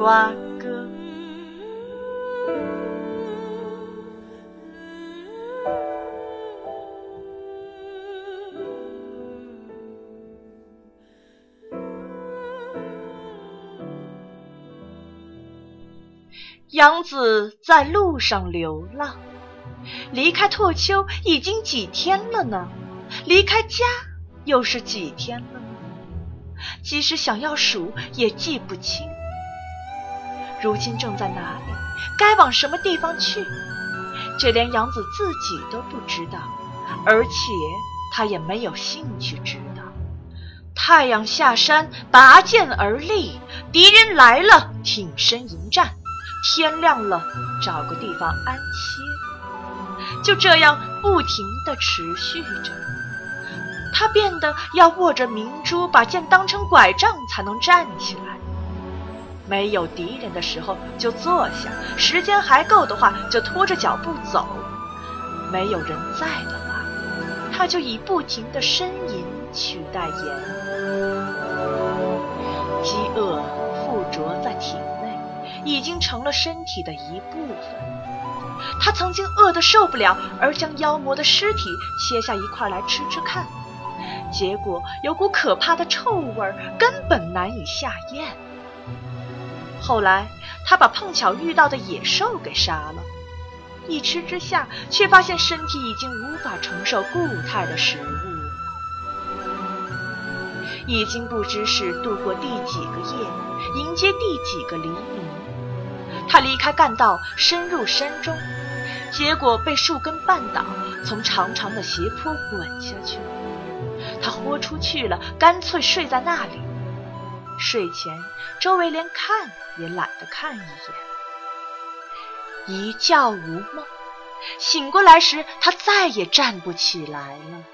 瓜哥。杨子在路上流浪，离开拓丘已经几天了呢？离开家又是几天了呢？即使想要数，也记不清。如今正在哪里？该往什么地方去？这连杨子自己都不知道，而且他也没有兴趣知道。太阳下山，拔剑而立，敌人来了，挺身迎战。天亮了，找个地方安歇，就这样不停地持续着。他变得要握着明珠，把剑当成拐杖才能站起来。没有敌人的时候就坐下，时间还够的话就拖着脚步走。没有人在的话，他就以不停的呻吟取代言。饥饿附着在体内。已经成了身体的一部分。他曾经饿得受不了，而将妖魔的尸体切下一块来吃吃看，结果有股可怕的臭味，根本难以下咽。后来他把碰巧遇到的野兽给杀了，一吃之下，却发现身体已经无法承受固态的食物，已经不知是度过第几个夜，迎接第几个黎明。他离开干道，深入山中，结果被树根绊倒，从长长的斜坡滚下去。他豁出去了，干脆睡在那里。睡前，周围连看也懒得看一眼。一觉无梦，醒过来时，他再也站不起来了。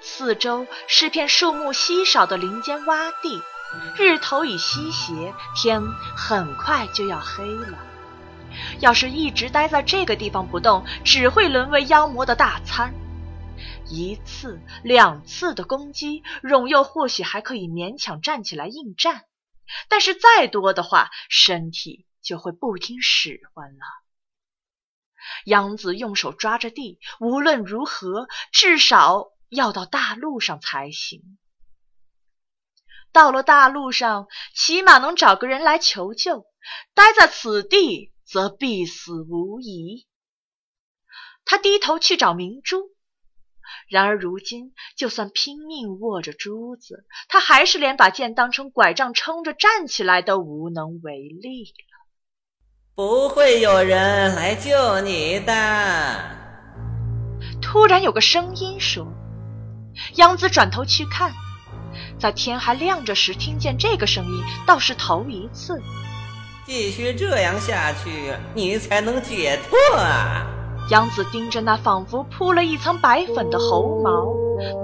四周是片树木稀少的林间洼地。日头已西斜，天很快就要黑了。要是一直待在这个地方不动，只会沦为妖魔的大餐。一次、两次的攻击，荣佑或许还可以勉强站起来应战，但是再多的话，身体就会不听使唤了。杨子用手抓着地，无论如何，至少要到大路上才行。到了大路上，起码能找个人来求救；待在此地，则必死无疑。他低头去找明珠，然而如今，就算拼命握着珠子，他还是连把剑当成拐杖撑着站起来都无能为力了。不会有人来救你的。突然有个声音说：“杨子，转头去看。”在天还亮着时听见这个声音，倒是头一次。继续这样下去，你才能解脱啊！杨子盯着那仿佛铺了一层白粉的猴毛，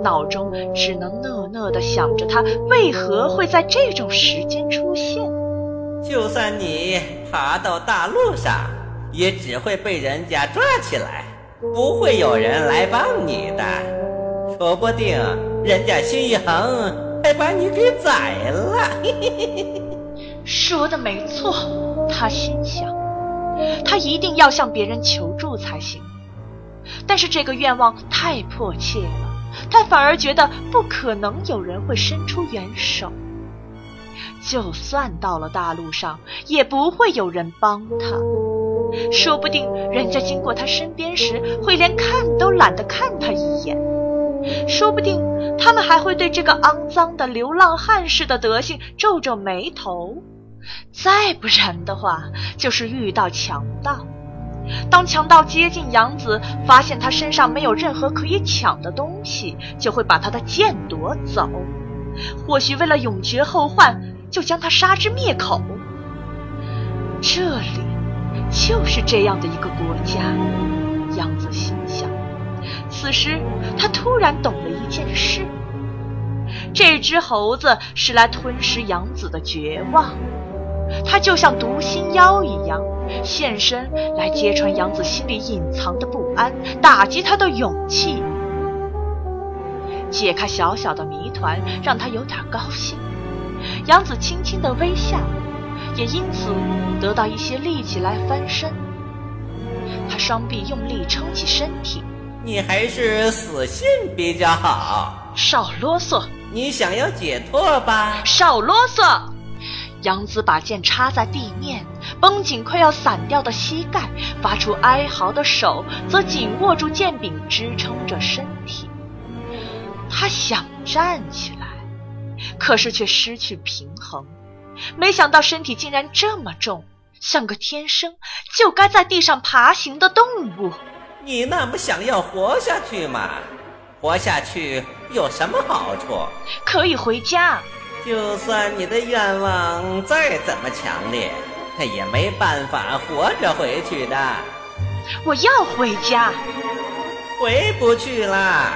脑中只能讷讷地想着他为何会在这种时间出现。就算你爬到大路上，也只会被人家抓起来，不会有人来帮你的。说不定人家心一横。还把你给宰了！说的没错，他心想，他一定要向别人求助才行。但是这个愿望太迫切了，他反而觉得不可能有人会伸出援手。就算到了大路上，也不会有人帮他。说不定人家经过他身边时，会连看都懒得看他一眼。说不定他们还会对这个肮脏的流浪汉似的德行皱皱眉头，再不然的话，就是遇到强盗。当强盗接近杨子，发现他身上没有任何可以抢的东西，就会把他的剑夺走。或许为了永绝后患，就将他杀之灭口。这里就是这样的一个国家，杨子心想。此时，他突然懂了一件事：这只猴子是来吞噬杨子的绝望，它就像毒心妖一样，现身来揭穿杨子心里隐藏的不安，打击他的勇气。解开小小的谜团，让他有点高兴。杨子轻轻的微笑，也因此得到一些力气来翻身。他双臂用力撑起身体。你还是死心比较好。少啰嗦！你想要解脱吧？少啰嗦！杨子把剑插在地面，绷紧快要散掉的膝盖，发出哀嚎的手则紧握住剑柄，支撑着身体。他想站起来，可是却失去平衡。没想到身体竟然这么重，像个天生就该在地上爬行的动物。你那么想要活下去吗？活下去有什么好处？可以回家。就算你的愿望再怎么强烈，也没办法活着回去的。我要回家。回不去了。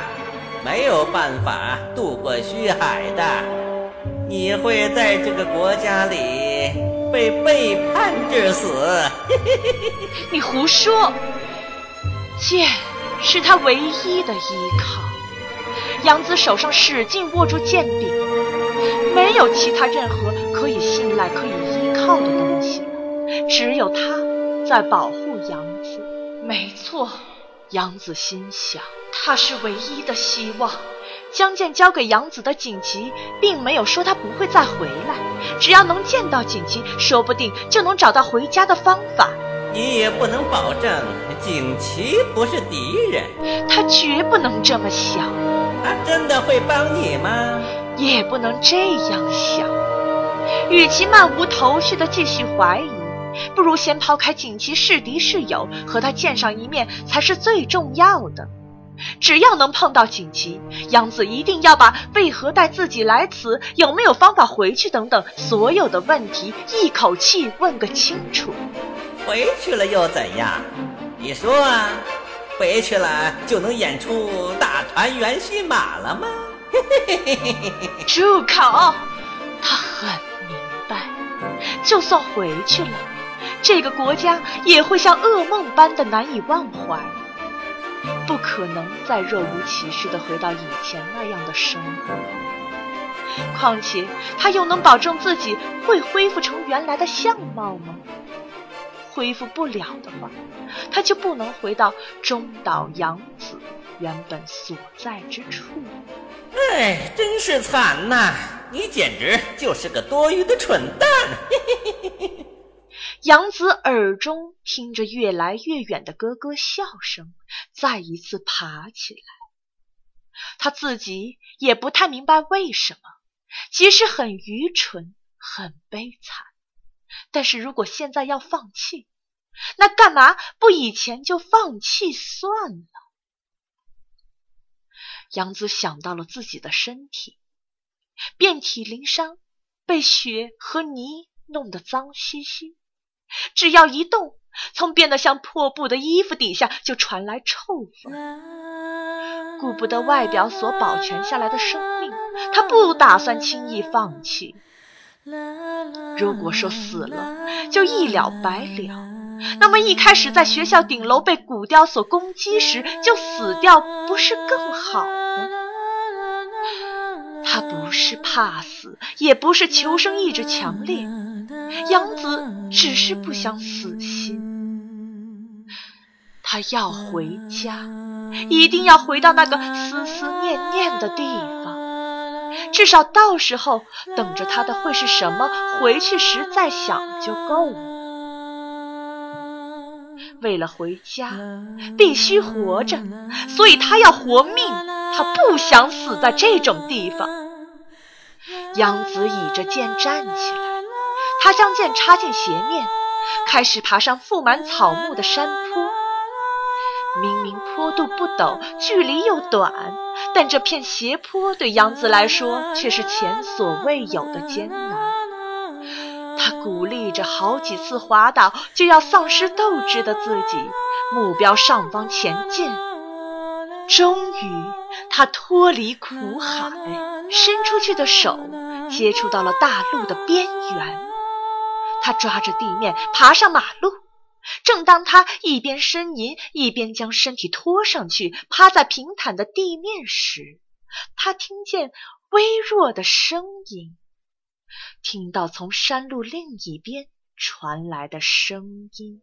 没有办法渡过虚海的，你会在这个国家里被背叛致死。你胡说！剑是他唯一的依靠。杨子手上使劲握住剑柄，没有其他任何可以信赖、可以依靠的东西了，只有他在保护杨子。没错。杨子心想，他是唯一的希望。江剑交给杨子的锦旗，并没有说他不会再回来。只要能见到锦旗，说不定就能找到回家的方法。你也不能保证锦旗不是敌人。他绝不能这么想。他真的会帮你吗？也不能这样想。与其漫无头绪的继续怀疑。不如先抛开锦旗是敌是友，和他见上一面才是最重要的。只要能碰到锦旗，杨子一定要把为何带自己来此、有没有方法回去等等所有的问题一口气问个清楚。回去了又怎样？你说啊，回去了就能演出大团圆戏码了吗？住口！他很明白，就算回去了。这个国家也会像噩梦般的难以忘怀，不可能再若无其事的回到以前那样的生活。况且，他又能保证自己会恢复成原来的相貌吗？恢复不了的话，他就不能回到中岛洋子原本所在之处。哎，真是惨呐！你简直就是个多余的蠢蛋！嘿嘿嘿嘿。杨子耳中听着越来越远的咯咯笑声，再一次爬起来。他自己也不太明白为什么，即使很愚蠢、很悲惨，但是如果现在要放弃，那干嘛不以前就放弃算了？杨子想到了自己的身体，遍体鳞伤，被雪和泥弄得脏兮兮。只要一动，从变得像破布的衣服底下就传来臭味。顾不得外表所保全下来的生命，他不打算轻易放弃。如果说死了就一了百了，那么一开始在学校顶楼被古雕所攻击时就死掉，不是更好吗？他不是怕死，也不是求生意志强烈。杨子只是不想死心，他要回家，一定要回到那个思思念念的地方。至少到时候等着他的会是什么？回去时再想就够了。为了回家，必须活着，所以他要活命。他不想死在这种地方。杨子倚着剑站起来。他将剑插进鞋面，开始爬上覆满草木的山坡。明明坡度不陡，距离又短，但这片斜坡对杨子来说却是前所未有的艰难。他鼓励着好几次滑倒就要丧失斗志的自己，目标上方前进。终于，他脱离苦海，伸出去的手接触到了大陆的边缘。他抓着地面爬上马路。正当他一边呻吟，一边将身体拖上去，趴在平坦的地面时，他听见微弱的声音，听到从山路另一边传来的声音。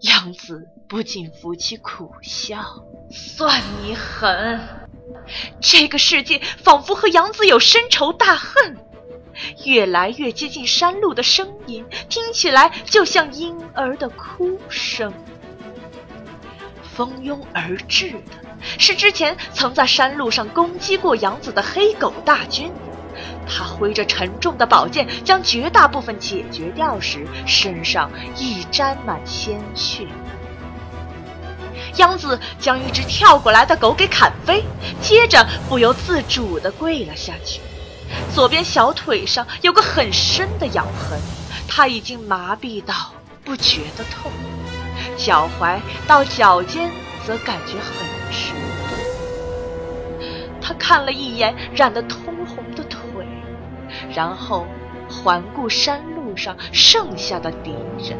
杨子不禁扶起苦笑：“算你狠！这个世界仿佛和杨子有深仇大恨。”越来越接近山路的声音，听起来就像婴儿的哭声。蜂拥而至的是之前曾在山路上攻击过杨子的黑狗大军。他挥着沉重的宝剑，将绝大部分解决掉时，身上已沾满鲜血。杨子将一只跳过来的狗给砍飞，接着不由自主地跪了下去。左边小腿上有个很深的咬痕，他已经麻痹到不觉得痛；脚踝到脚尖则感觉很直。他看了一眼染得通，然后环顾山路上剩下的敌人，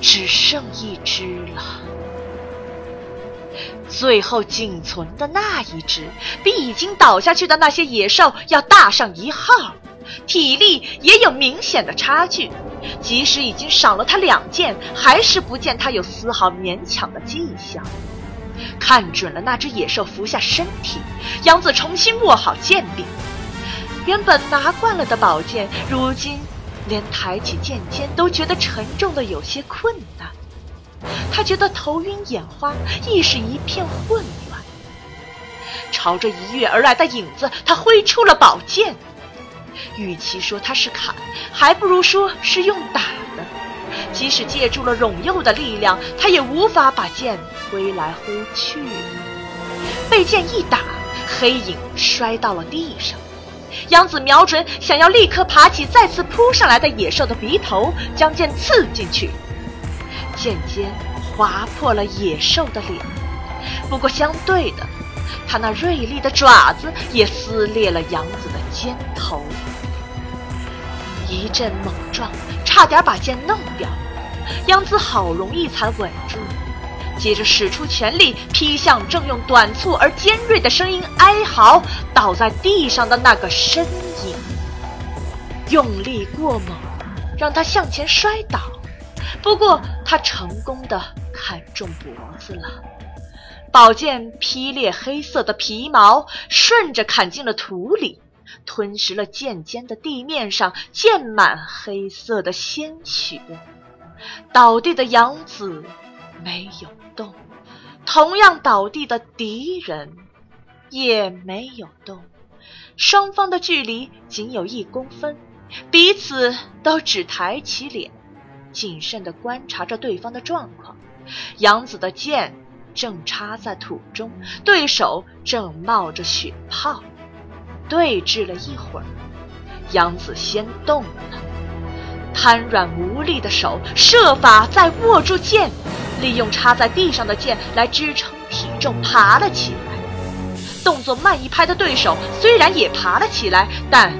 只剩一只了。最后仅存的那一只，比已经倒下去的那些野兽要大上一号，体力也有明显的差距。即使已经赏了他两剑，还是不见他有丝毫勉强的迹象。看准了那只野兽伏下身体，杨子重新握好剑柄。原本拿惯了的宝剑，如今连抬起剑尖都觉得沉重的有些困难。他觉得头晕眼花，意识一片混乱。朝着一跃而来的影子，他挥出了宝剑。与其说他是砍，还不如说是用打的。即使借助了陇右的力量，他也无法把剑挥来挥去。被剑一打，黑影摔到了地上。杨子瞄准，想要立刻爬起再次扑上来的野兽的鼻头，将剑刺进去。剑尖划破了野兽的脸，不过相对的，他那锐利的爪子也撕裂了杨子的肩头。一阵猛撞，差点把剑弄掉，杨子好容易才稳住，接着使出全力劈向正用短促而尖锐的声音哀嚎倒在地上的那个身影。用力过猛，让他向前摔倒。不过，他成功的砍中脖子了，宝剑劈裂黑色的皮毛，顺着砍进了土里，吞食了剑尖的地面上溅满黑色的鲜血。倒地的杨子没有动，同样倒地的敌人也没有动，双方的距离仅有一公分，彼此都只抬起脸。谨慎地观察着对方的状况，杨子的剑正插在土中，对手正冒着血泡。对峙了一会儿，杨子先动了，瘫软无力的手设法再握住剑，利用插在地上的剑来支撑体重，爬了起来。动作慢一拍的对手虽然也爬了起来，但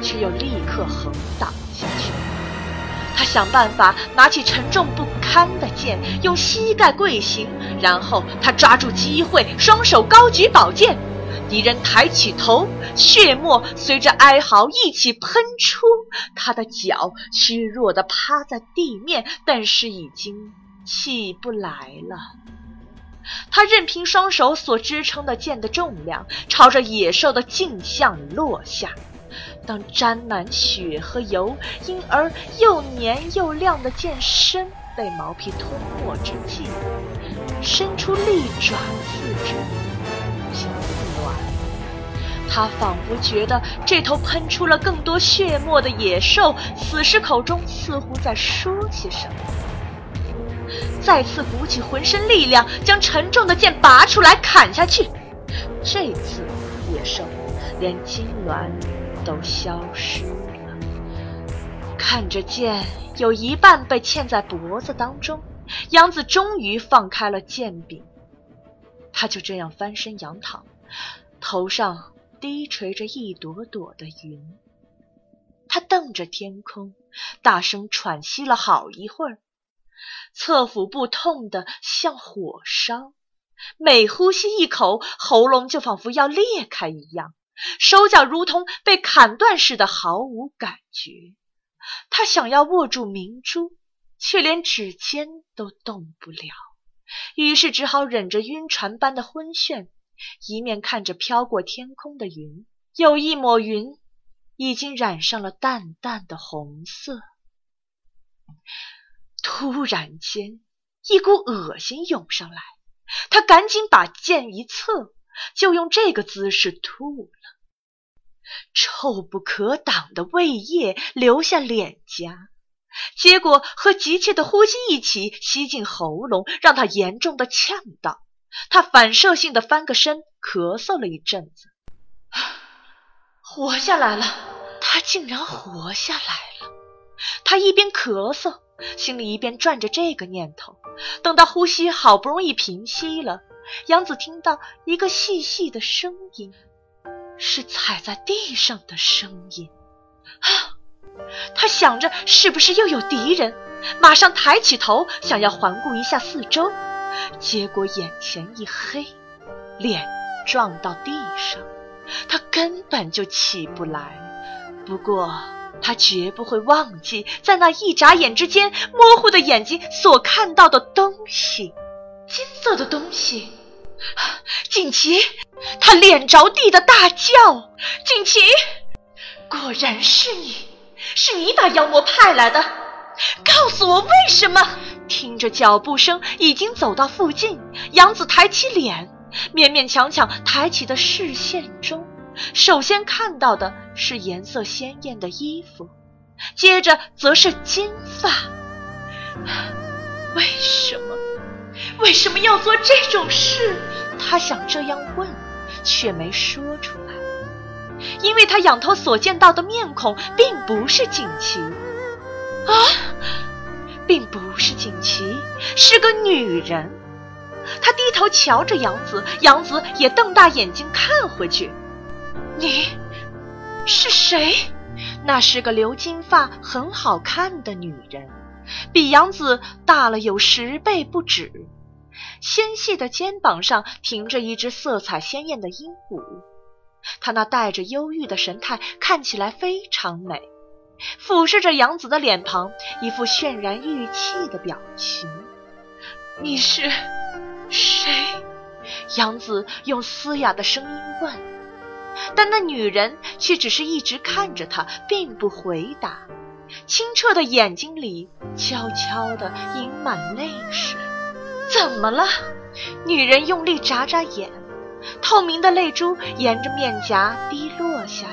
却又立刻横倒下去。他想办法拿起沉重不堪的剑，用膝盖跪行，然后他抓住机会，双手高举宝剑。敌人抬起头，血沫随着哀嚎一起喷出，他的脚虚弱地趴在地面，但是已经起不来了。他任凭双手所支撑的剑的重量，朝着野兽的镜像落下。当沾满血和油，因而又黏又亮的剑身被毛皮吞没之际，伸出利爪四指，他仿佛觉得这头喷出了更多血沫的野兽，死尸口中似乎在说些什么。再次鼓起浑身力量，将沉重的剑拔出来砍下去。这次野兽连痉挛。都消失了。看着剑有一半被嵌在脖子当中，杨子终于放开了剑柄。他就这样翻身仰躺，头上低垂着一朵朵的云。他瞪着天空，大声喘息了好一会儿，侧腹部痛得像火烧。每呼吸一口，喉咙就仿佛要裂开一样，手脚如同被砍断似的，毫无感觉。他想要握住明珠，却连指尖都动不了，于是只好忍着晕船般的昏眩，一面看着飘过天空的云，有一抹云已经染上了淡淡的红色。突然间，一股恶心涌上来。他赶紧把剑一侧，就用这个姿势吐了。臭不可挡的胃液流下脸颊，结果和急切的呼吸一起吸进喉咙，让他严重的呛到。他反射性的翻个身，咳嗽了一阵子，活下来了。他竟然活下来了。他一边咳嗽。心里一边转着这个念头，等到呼吸好不容易平息了，杨子听到一个细细的声音，是踩在地上的声音。啊！他想着是不是又有敌人，马上抬起头想要环顾一下四周，结果眼前一黑，脸撞到地上，他根本就起不来。不过。他绝不会忘记，在那一眨眼之间，模糊的眼睛所看到的东西，金色的东西。锦旗，他脸着地的大叫：“锦旗，果然是你，是你把妖魔派来的！告诉我为什么？”听着脚步声，已经走到附近，杨子抬起脸，勉勉强强抬起的视线中。首先看到的是颜色鲜艳的衣服，接着则是金发。为什么？为什么要做这种事？他想这样问，却没说出来，因为他仰头所见到的面孔并不是锦旗啊，并不是锦旗，是个女人。他低头瞧着杨子，杨子也瞪大眼睛看回去。你是谁？那是个留金发、很好看的女人，比杨子大了有十倍不止。纤细的肩膀上停着一只色彩鲜艳的鹦鹉，她那带着忧郁的神态看起来非常美，俯视着杨子的脸庞，一副渲然欲泣的表情。你是谁？杨子用嘶哑的声音问。但那女人却只是一直看着他，并不回答。清澈的眼睛里悄悄地盈满泪水。怎么了？女人用力眨眨眼，透明的泪珠沿着面颊滴落下。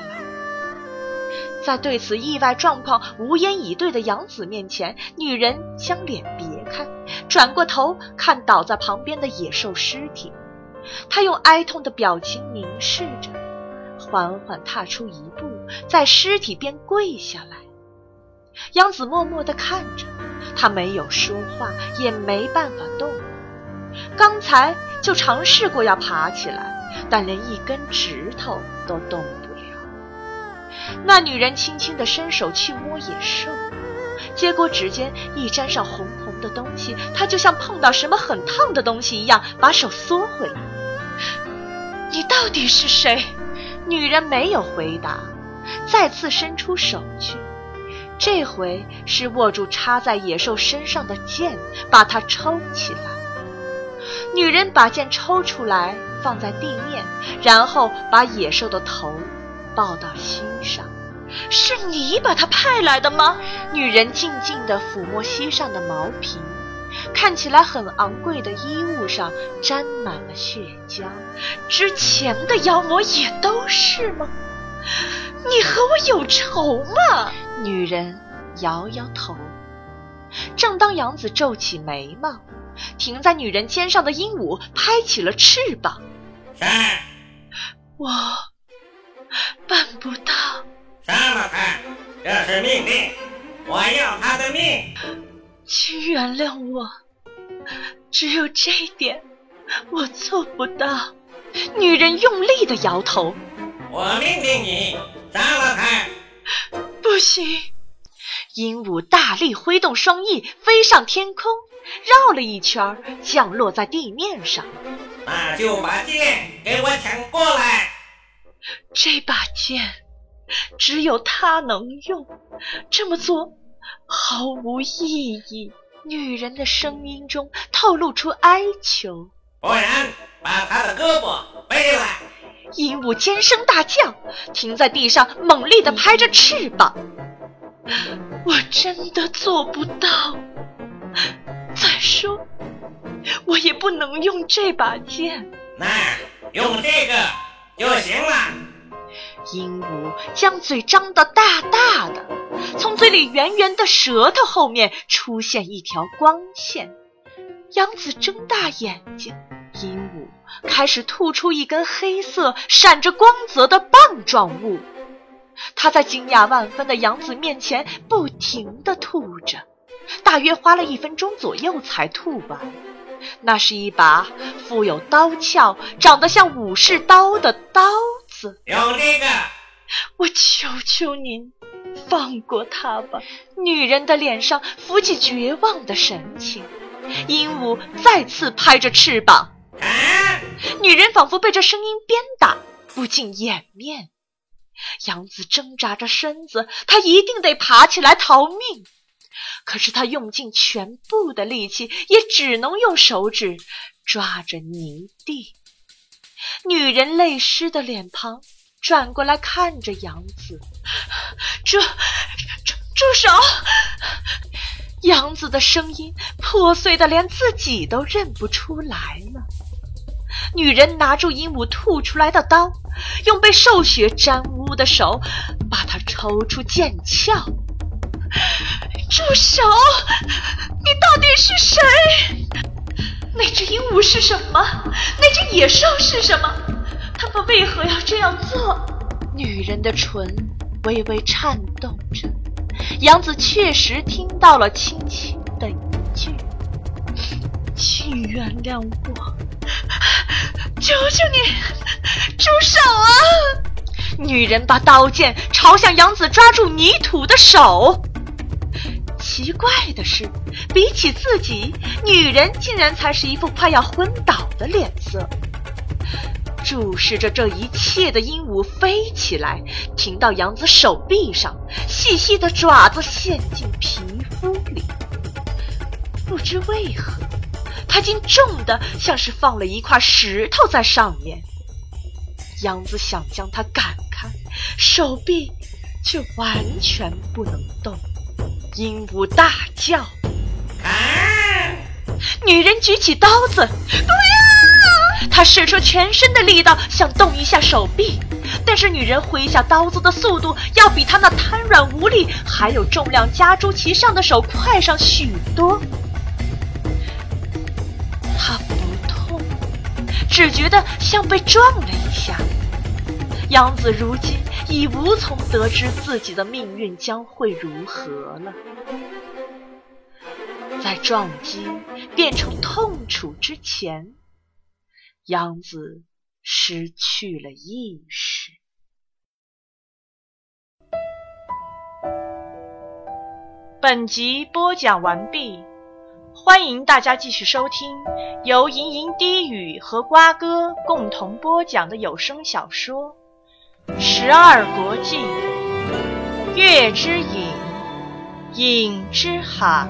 在对此意外状况无言以对的杨子面前，女人将脸别开，转过头看倒在旁边的野兽尸体。她用哀痛的表情凝视着。缓缓踏出一步，在尸体边跪下来。杨子默默地看着，他没有说话，也没办法动。刚才就尝试过要爬起来，但连一根指头都动不。那女人轻轻地伸手去摸野兽，结果指尖一沾上红红的东西，她就像碰到什么很烫的东西一样，把手缩回来。你到底是谁？女人没有回答，再次伸出手去，这回是握住插在野兽身上的剑，把它抽起来。女人把剑抽出来，放在地面，然后把野兽的头抱到心上。是你把他派来的吗？女人静静地抚摸膝上的毛皮。看起来很昂贵的衣物上沾满了血浆，之前的妖魔也都是吗？你和我有仇吗？女人摇摇头。正当杨子皱起眉毛，停在女人肩上的鹦鹉拍起了翅膀。我办不到。杀了他，这是命令，我要他的命。请原谅我，只有这一点我做不到。女人用力的摇头。我命令你杀了他。不行。鹦鹉大力挥动双翼，飞上天空，绕了一圈，降落在地面上。那就把剑给我抢过来。这把剑只有他能用，这么做毫无意义。女人的声音中透露出哀求。不然，把他的胳膊背来。鹦鹉尖声大叫，停在地上，猛力地拍着翅膀。我真的做不到。再说，我也不能用这把剑。那用这个就行了。鹦鹉将嘴张得大大的，从嘴里圆圆的舌头后面出现一条光线。杨子睁大眼睛，鹦鹉开始吐出一根黑色、闪着光泽的棒状物。他在惊讶万分的杨子面前不停地吐着，大约花了一分钟左右才吐完。那是一把富有刀鞘、长得像武士刀的刀子。用这个，我求求您，放过他吧。女人的脸上浮起绝望的神情。鹦鹉再次拍着翅膀，女人仿佛被这声音鞭打，不禁掩面。杨子挣扎着身子，他一定得爬起来逃命。可是他用尽全部的力气，也只能用手指抓着泥地。女人泪湿的脸庞转过来看着杨子，住住住手！杨子的声音破碎的连自己都认不出来了。女人拿住鹦鹉吐出来的刀，用被兽血沾污的手把它抽出剑鞘。住手！你到底是谁？那只鹦鹉是什么？那只野兽是什么？他们为何要这样做？女人的唇微微颤动着。杨子确实听到了轻轻的一句：“请原谅我。”求求你，住手啊！女人把刀剑朝向杨子抓住泥土的手。奇怪的是，比起自己，女人竟然才是一副快要昏倒的脸色。注视着这一切的鹦鹉飞起来，停到杨子手臂上，细细的爪子陷进皮肤里。不知为何。它竟重的像是放了一块石头在上面。杨子想将它赶开，手臂却完全不能动。鹦鹉大叫：“啊女人举起刀子，不要！她使出全身的力道想动一下手臂，但是女人挥下刀子的速度要比她那瘫软无力、还有重量加诸其上的手快上许多。她不痛，只觉得像被撞了一下。杨子如今已无从得知自己的命运将会如何了。在撞击变成痛楚之前，杨子失去了意识。本集播讲完毕。欢迎大家继续收听由吟吟低语和瓜哥共同播讲的有声小说《十二国记·月之影，影之海》。